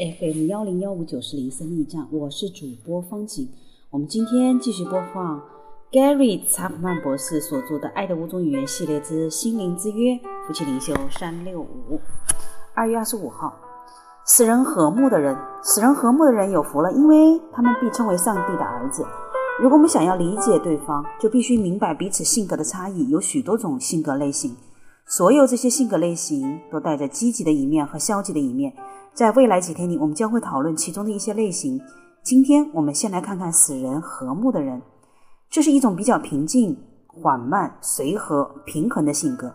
FM 幺零幺五九四零森密站，我是主播方景。我们今天继续播放 Gary 查普曼博士所著的《爱的五种语言》系列之《心灵之约》，夫妻灵修三六五。二月二十五号，使人和睦的人，使人和睦的人有福了，因为他们必称为上帝的儿子。如果我们想要理解对方，就必须明白彼此性格的差异，有许多种性格类型。所有这些性格类型都带着积极的一面和消极的一面。在未来几天里，我们将会讨论其中的一些类型。今天我们先来看看使人和睦的人。这是一种比较平静、缓慢、随和、平衡的性格。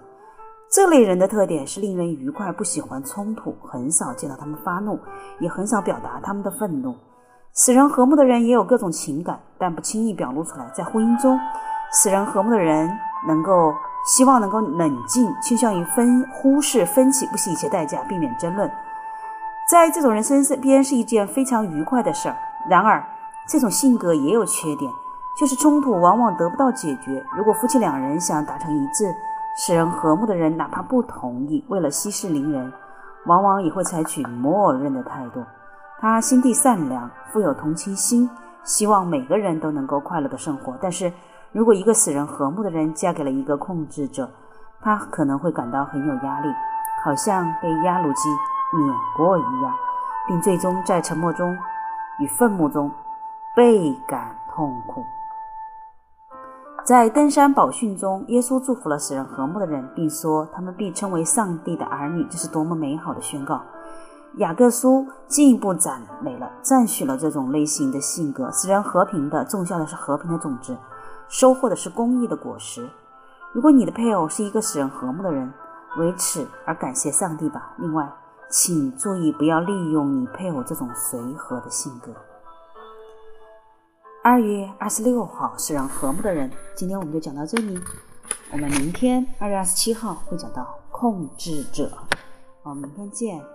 这类人的特点是令人愉快，不喜欢冲突，很少见到他们发怒，也很少表达他们的愤怒。使人和睦的人也有各种情感，但不轻易表露出来。在婚姻中，使人和睦的人能够。希望能够冷静，倾向于分忽视分歧，不惜一切代价避免争论。在这种人身边是一件非常愉快的事儿。然而，这种性格也有缺点，就是冲突往往得不到解决。如果夫妻两人想达成一致，使人和睦的人哪怕不同意，为了息事宁人，往往也会采取默认的态度。他心地善良，富有同情心，希望每个人都能够快乐的生活。但是，如果一个使人和睦的人嫁给了一个控制者，他可能会感到很有压力，好像被压路机碾过一样，并最终在沉默中与愤怒中倍感痛苦。在登山宝训中，耶稣祝福了使人和睦的人，并说他们必称为上帝的儿女。这是多么美好的宣告！雅各书进一步赞美了、赞许了这种类型的性格，使人和平的，种下的是和平的种子。收获的是公益的果实。如果你的配偶是一个使人和睦的人，为此而感谢上帝吧。另外，请注意不要利用你配偶这种随和的性格。二月二十六号，是让和睦的人。今天我们就讲到这里，我们明天二月二十七号会讲到控制者。好明天见。